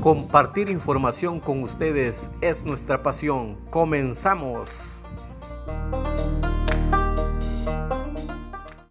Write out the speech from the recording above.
Compartir información con ustedes es nuestra pasión. Comenzamos.